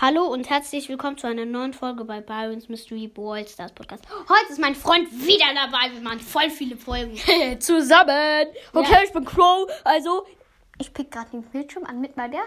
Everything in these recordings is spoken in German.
Hallo und herzlich willkommen zu einer neuen Folge bei Byron's Mystery Brawl Stars Podcast. Heute ist mein Freund wieder dabei. Wir machen voll viele Folgen. Zusammen. Okay, Ja. ich bin Crow. Also, Ich pick gerade den Bildschirm an mit meiner.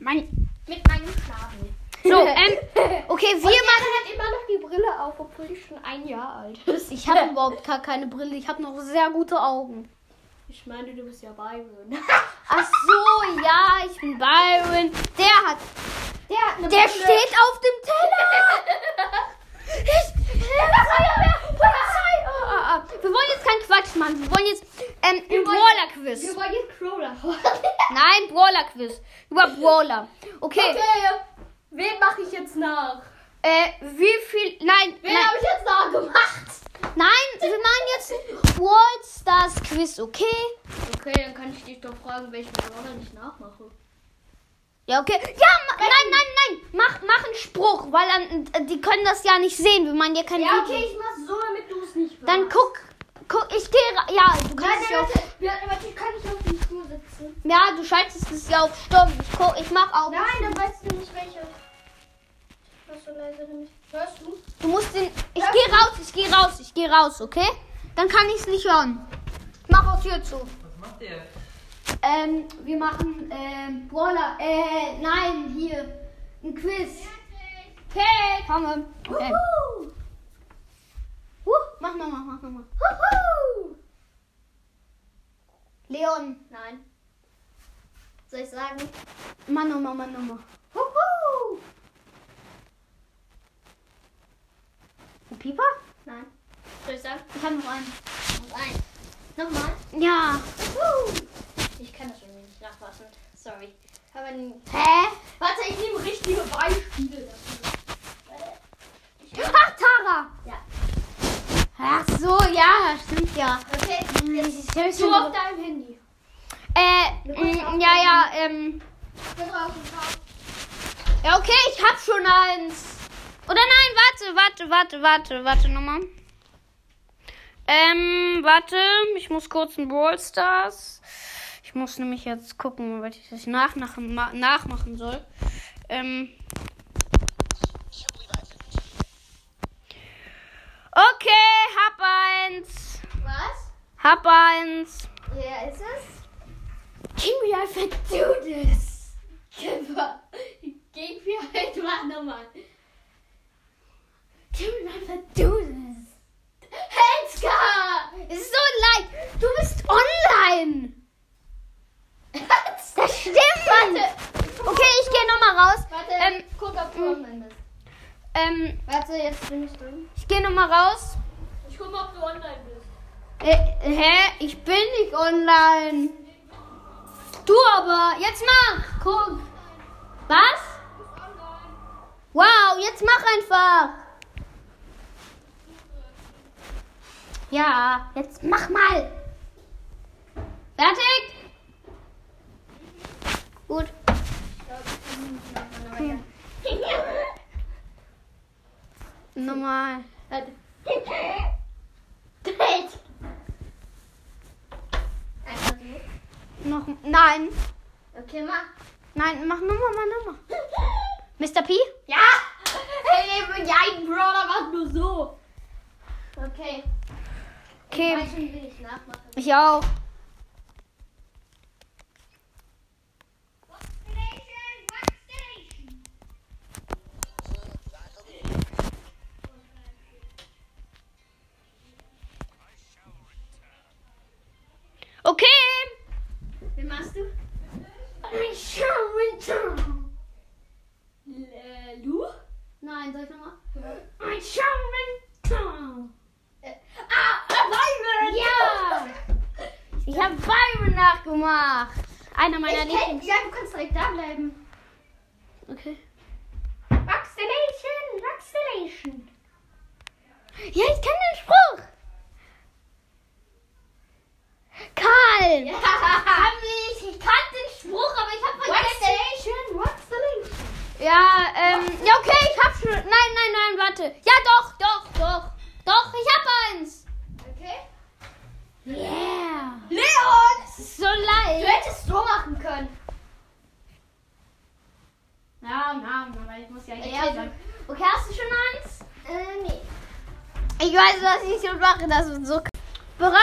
mein. Mit meinem Schnabel. So, ähm, okay, wir Und machen. hat immer noch die Brille auf, obwohl ich schon ein Jahr alt ist. Ich habe überhaupt gar keine Brille. Ich habe noch sehr gute Augen. Ich meine, du bist ja Byron. Ach so, ja, ich bin Byron. Der hat. Der hat eine Der steht auf dem Teller. Ich, Feuerwehr, Polizei. Ah, ah, ah. Wir wollen jetzt keinen Quatsch machen. Wir wollen jetzt ähm, ein wollen- Brawler-Quiz. Wir wollen jetzt fahren. Nein, Brawler-Quiz. Über Brawler. Okay. Okay, wen mache ich jetzt nach? Äh, wie viel. Nein, Wen habe ich jetzt nachgemacht? nein, wir machen jetzt ein Brawl Stars Quiz, okay? Okay, dann kann ich dich doch fragen, welchen Brawler ich nachmache. Ja, okay. Ja, ma nein, nein, nein. Mach, mach einen Spruch, weil dann, äh, die können das ja nicht sehen. Wir machen ja kein Ja, Video. okay, ich mach so, damit du es nicht Dann weißt. guck, guck, ich gehe. ra- Ja, du Nein, kannst ja nein, auf. warte, Ja, warte, kann ich auf dem Stuhl sitzen? Ja, du schaltest es ja auf Stopp. Ich, guck, ich mach auch. Nein, dann weißt du nicht welche. Was so leise nämlich. Hörst du? Du musst den. Ich gehe raus, ich gehe raus, ich gehe raus, okay? Dann kann ich es nicht hören. Ich mach auch Tür zu. Was macht ihr? Ähm, wir machen, ähm, Brawler, äh, nein, hier, ein Quiz. Okay, komme. Okay. Huhu! Huh, mach nochmal, mach nochmal. Huhu! Leon, Nein. Soll ich sagen? mach nochmal, mach nochmal. Huhu! Ein Pieper? Nein. Soll ich sagen? Ich hab noch einen. Und eins. Nochmal. Ja. Huhu! Ich kann das schon nicht nachfassen. Sorry. Aber Hä? warte, ich nehme richtige Beispiele dafür. Ach, Tara. Ja. Ach so, ja, stimmt ja. Okay. Ich hab's Du schon- auf deinem Handy. Äh, mm, ja, ja, ähm, Ich ja, okay, ich hab schon eins. Oder nein, warte, warte, warte, warte, warte nochmal. Ähm, warte, ich muss kurz ein Brawl Stars. Ich muss nämlich jetzt gucken, was ich das nachmachen, ma- nachmachen soll. Ähm. Okay, hab eins. Was? Hab eins. Wer ist es? Gib mir einfach do this. Mir gib mir halt mal nochmal. Mir einfach do this. Helska! Es ist so leid. Du bist online. Das stimmt. Warte. Okay, ich gehe nochmal raus. Warte, Ähm, guck, ob du online bist. ähm, Warte, jetzt bin ich drin. ich gehe nochmal raus. Ich guck mal, ob du online bist. Äh, hä? Ich bin nicht online. Du aber. Jetzt mach. Guck. Was? Wow, jetzt mach einfach. Ja, jetzt mach mal. Fertig? Gut. So. Noch. Nein. Okay, mach. Nein, mach nochmal, mach nochmal. Mr. P? Ja! Hey, ja, ein Brawler macht nur so. Okay. Okay. Welchen will ich? Ich auch. Okay. Wen machst du? Äh, Lu? Nein, soll ich nochmal? Äh, ah, äh, Byron! Ja! Ich habe Byron nachgemacht. Einer meiner Lieblings. ja, du kannst direkt da bleiben. Okay. Vaccination, Vaccination. Ja, ich kenne den Spruch. Karl. Ja. Hab ich, ich kannte den Spruch, aber ich habe vergessen. Vaccination, Vaccination. Ja, ähm, ja, okay, ich hab schon. Nein, nein, nein, warte. Ja, doch, doch, doch. Doch, ich hab eins. Okay. Yeah. Leon! Das ist so leicht. Du hättest so machen können. Ja, Namen, aber ich muss ja Okay, hier also- sagen. Okay, hast du schon eins? Äh, nee. Ich weiß, was ich schon mache. Das wird so. Bereit?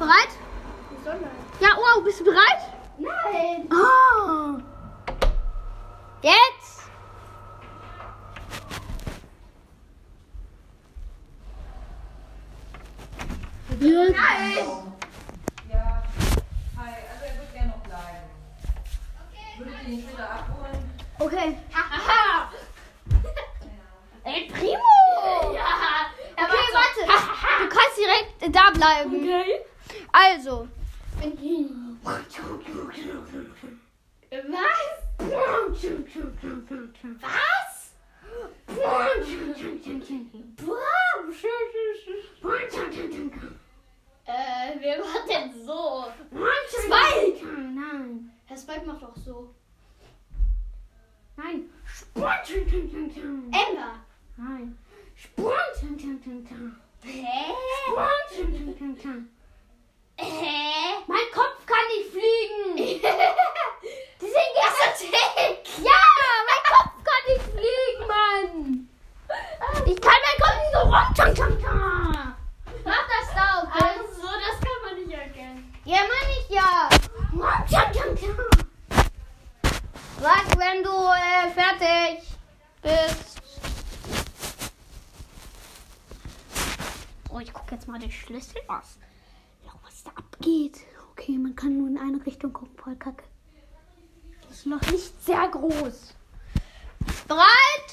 Bereit? Ja, wow, bist du bereit? Nein. Oh. Jetzt? Nein. Ja. Hi, also er wird gerne noch bleiben. Würde ich ihn später abholen? Okay. Aha. Ey, Primo! Ja. Er Okay, war so- warte. Du kannst direkt da bleiben. Okay. Also. Was? Was? Äh, wer macht denn so? Spike! Nein. Herr Spike macht doch so. Nein. Ember! Nein. Hä? Hä? Mein Kopf kann nicht fliegen. Die sind Gassentick! Ja, mein Kopf kann nicht fliegen, Mann. Ich kann mein Kopf nicht so rum. Mach das da, okay? Also, das kann man nicht erkennen. Ja, meine ich ja. Sag, wenn du äh, fertig bist. Oh, ich gucke jetzt mal den Schlüssel aus. Ja, was da abgeht. Okay, man kann nur in eine Richtung gucken. Voll kacke. Das ist noch nicht sehr groß. Bereit?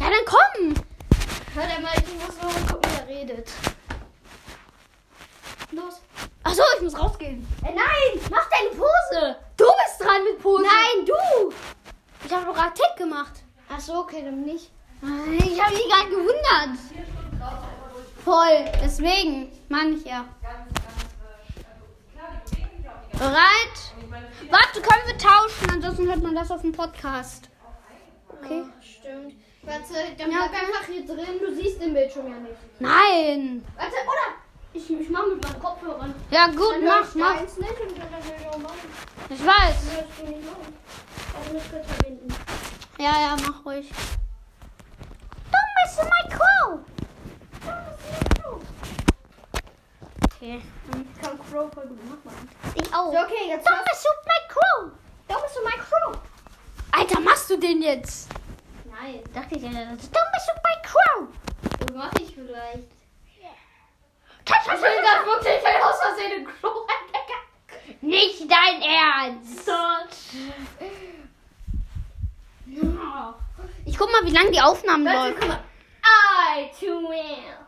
Ja, dann komm. Hört mal, ich muss nur gucken, wer redet. Los. Achso, ich muss rausgehen. Äh, nein! Mach deine Pose! Du bist dran mit Pose. Nein, du! Ich habe doch gerade Tick gemacht. Ach so, okay, dann nicht. Ich habe mich gerade gewundert. Voll. Deswegen meine ich ja. Bereit? Warte, können wir tauschen? Ansonsten hört man das auf dem Podcast. Okay. Stimmt. Warte, dann Ja, bleib einfach hier drin. Du siehst den Bildschirm ja nicht. Nein. Warte, oder? Ich, ich mach mit meinen Kopfhörern. Ja, gut, Dann mach, ich mach. nicht und dann ich auch machen. Ich weiß. Du nicht machen. Also nicht verbinden. Ja, ja, mach ruhig. Okay. Ich kann Crow voll gut machen. Ich auch. So, okay, jetzt Don't mess with my crow. Da bist du mein Crow. Alter, machst du den jetzt? Nein. Dachte ich ja, das ist Don't mess with my crow. Das mach ich vielleicht. Ich will gerade wirklich aus Versehen den Crow entdecken. Nicht dein Ernst. Ich guck mal, wie lange die Aufnahmen läuft. I to win.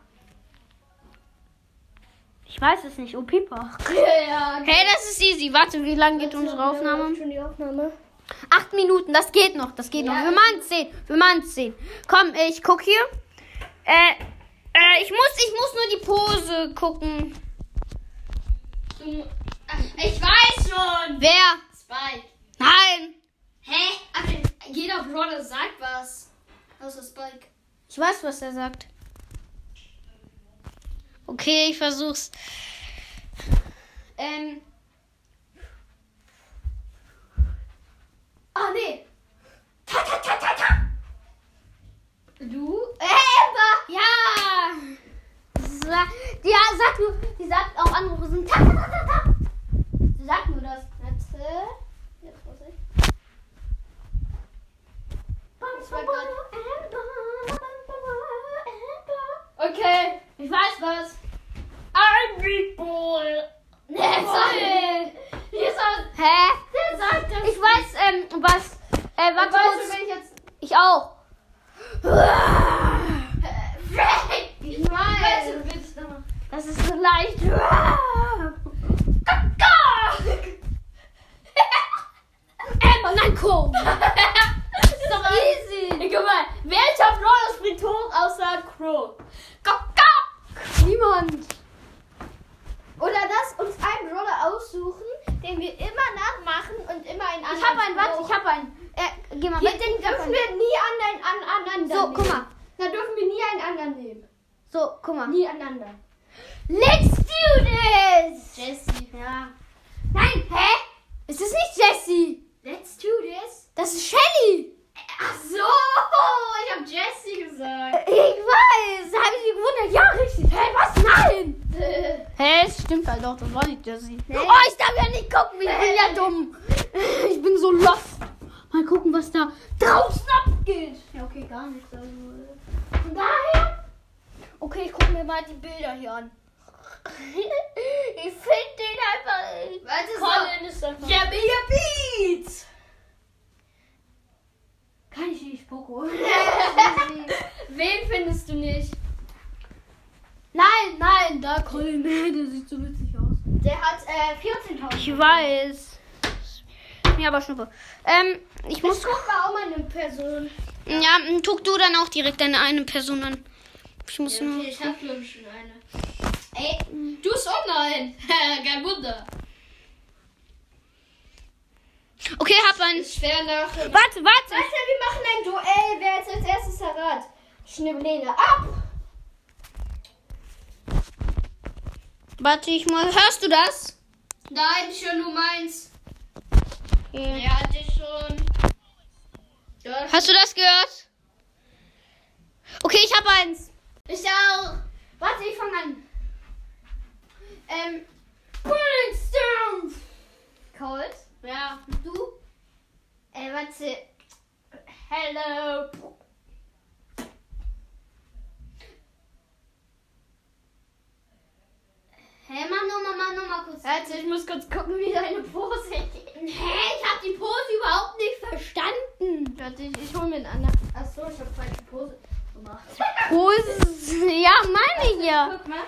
Ich weiß es nicht. Oh, Pipa. Ja, Hey, das ist easy. Warte, wie lange geht unsere Aufnahme? Schon die Aufnahme. Acht Minuten. Das geht noch. Das geht Ja. noch. Wir machen es sehen. Wir machen es sehen. Komm, ich guck hier. Äh, äh, ich muss, ich muss nur die Pose gucken. Du, Ach, ich weiß schon. Wer? Spike. Nein. Hä? Aber jeder Brother sagt was. Außer Spike. Ich weiß, was er sagt. Okay, ich versuch's. Ähm, Ah, nee. Ta, ta, ta, ta, ta. Du? Äh, Emma. ja. Sa die ja, sagt nur, die sagt auch andere sind. Ta, ta, ta, ta, ta. Sie sagt nur das. Warte. Jetzt muss ich. Das war grad- Okay. Ich weiß was. Big Bull. Nee, sorry. Hier ist. Hä? Der sagt das. Ich weiß, ähm, was. Äh, warte weißt du, kurz. ich jetzt. Ich auch. Frank! Ich weiß. Das ist so leicht. Emma, nein, komm. Das ist doch easy. Guck mal, welcher Brawler springt hoch außer Crow? Niemand. Oder das uns einen Brawler aussuchen, den wir immer nachmachen und immer einen anderen. Ich hab einen, warte, ich hab einen. Äh, geh mal Hier, weg. den dürfen wir nie an einen an, aneinander So, nehmen. guck mal. Dann dürfen wir nie einen anderen nehmen. So, guck mal. Nie aneinander. Let's do this. Jessie. Ja. Nein, hä? Ist das nicht Jessie? Let's do this. Das ist Shelly. Ach so, ich hab Jessie gesagt. Ich weiß. Da habe ich mich gewundert. Ja, richtig. Hä, was? Nein. Hä, es stimmt halt doch. Das war nicht Jessie. Oh, ich darf ja nicht gucken. Ich bin ja dumm. Ich bin so lost. Mal gucken, was da draußen abgeht. Ja, okay, gar nichts. Also, äh, von daher. Okay, ich gucke mir mal die Bilder hier an. ich finde den einfach. Warte, so. Colin ist einfach. Ja, mir Beat. Kann ich nicht, Poco. Wen findest du nicht? Nein, Colin. Der sieht so witzig aus. Der hat äh, 14.000. Ich weiß. Mir aber Schnuppe. Ähm, ich muss. Ich guck mal auch mal eine Person. Ja, guck du dann auch direkt deine eine Person an. Ich muss nur. Okay, ich hab glaube ich schon eine. Ey, du bist online. Kein Wunder. Okay, hab einen. Ist schwer nach. Warte, Warte, warte. wir machen ein Duell. Wer jetzt als erstes errat? Schnibbeline ab. Warte, ich mal. Hörst du das? Nein, schon nur meins. Ja. Ja, hatte ich schon. Ja, Hast du das gehört? Okay, ich hab eins. ich auch. Warte, ich fange an. Ähm. Brimstone. Cold. Ja. Und du? Äh, warte. Hello. Hä, nochmal, nochmal kurz. Warte, ich muss kurz gucken, wie deine Pose geht. Hä, ich hab die Pose überhaupt nicht verstanden. Warte, ich, ich hol mir einen anderen. Achso, ich hab falsche Pose gemacht. Pose. Ja, meine ich ja. Guck mal.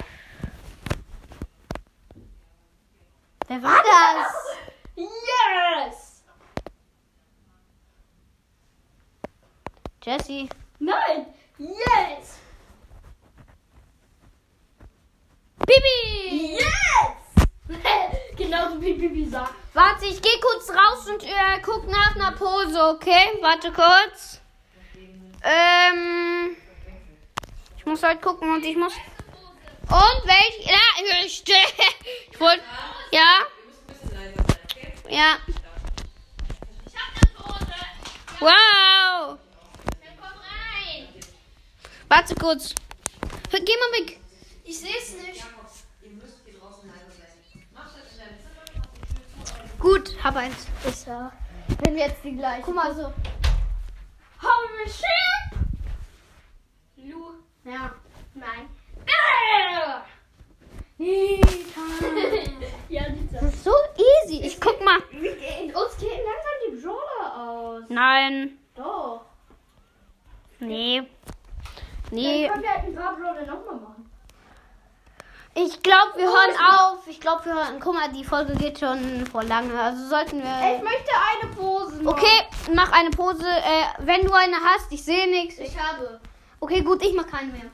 Wer war das? Yes! Jessie. Nein! Yes! Bibi! Yes! Genauso wie Bibi sagt. Warte, ich gehe kurz raus und äh, guck nach einer Pose, okay? Warte kurz. Ähm. Ich muss halt gucken und ich muss. Und welch. Ja, ich, ich wollte. Ja. Ja. Ich hab eine Pose. Wow. Dann komm rein. Warte kurz. Geh mal weg. Ich seh's nicht. Gut, hab eins. Ich ja. Wenn wir jetzt die gleiche. Guck mal so. Holy shit! Lu. Ja. Nein. Ja, ja, Das ist so easy. Ich guck mal. Wir gehen, uns gehen langsam die Brawler aus. Nein. Doch. Nee. Dann Nee. können wir halt ein paar Brawler machen. Ich glaube, wir hören auf. Ich glaube, wir hören. Guck mal, die Folge geht schon vor lange. Also sollten Ich wir. möchte eine Pose machen. Okay, mach eine Pose. Äh, wenn du eine hast, ich sehe nichts. Ich habe. Okay, gut, ich mach keine mehr.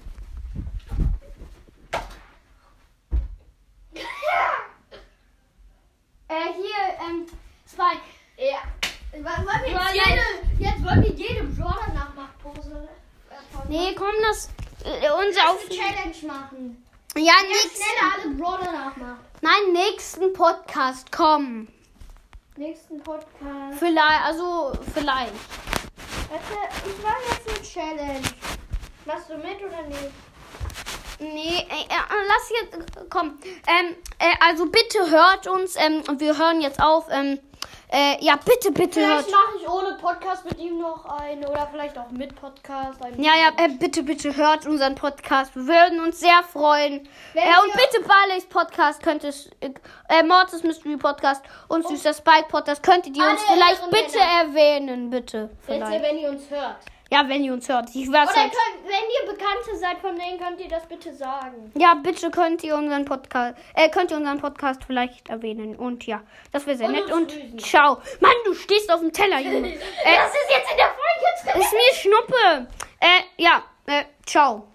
Äh, hier, ähm, Spike. Ja. Wollen wir jetzt, jede, jetzt wollen wir jede Brawler Nachmachpose. äh, Nee, komm, das. Äh, unser auf. Challenge machen. Ja, nix. schneller alle Brawler nachmachen. Nein, nächsten Podcast, komm. Nächsten Podcast. Vielleicht, also, vielleicht. Warte, ich mache jetzt eine Challenge. Machst du mit oder nicht? Nee, äh, äh, lass jetzt, komm. Ähm, äh, also bitte hört uns, ähm, und wir hören jetzt auf, ähm, äh, ja, bitte, bitte. Vielleicht mache ich ohne Podcast mit ihm noch eine oder vielleicht auch mit Podcast. Ja, ja, äh, bitte, bitte hört unseren Podcast. Wir würden uns sehr freuen. Wenn Äh, und bitte Barley's Podcast könnt es, äh, äh, Mortis Mystery Podcast und Süßer Spike Podcast könntet ihr uns vielleicht bitte Männer. erwähnen, bitte. Bitte, Vielleicht. wenn ihr uns hört. Ja, wenn ihr uns hört. Ich weiß Oder halt. könnt, wenn ihr Bekannte seid von denen, könnt ihr das bitte sagen. Ja, bitte könnt ihr unseren Podcast, äh, könnt ihr unseren Podcast vielleicht erwähnen. Und ja, das wäre sehr Und nett. Und grüßen. ciao. Mann, du stehst auf dem Teller, Junge. äh, Das ist jetzt in der Folge drin. ist mir Schnuppe. Äh, ja, äh, ciao.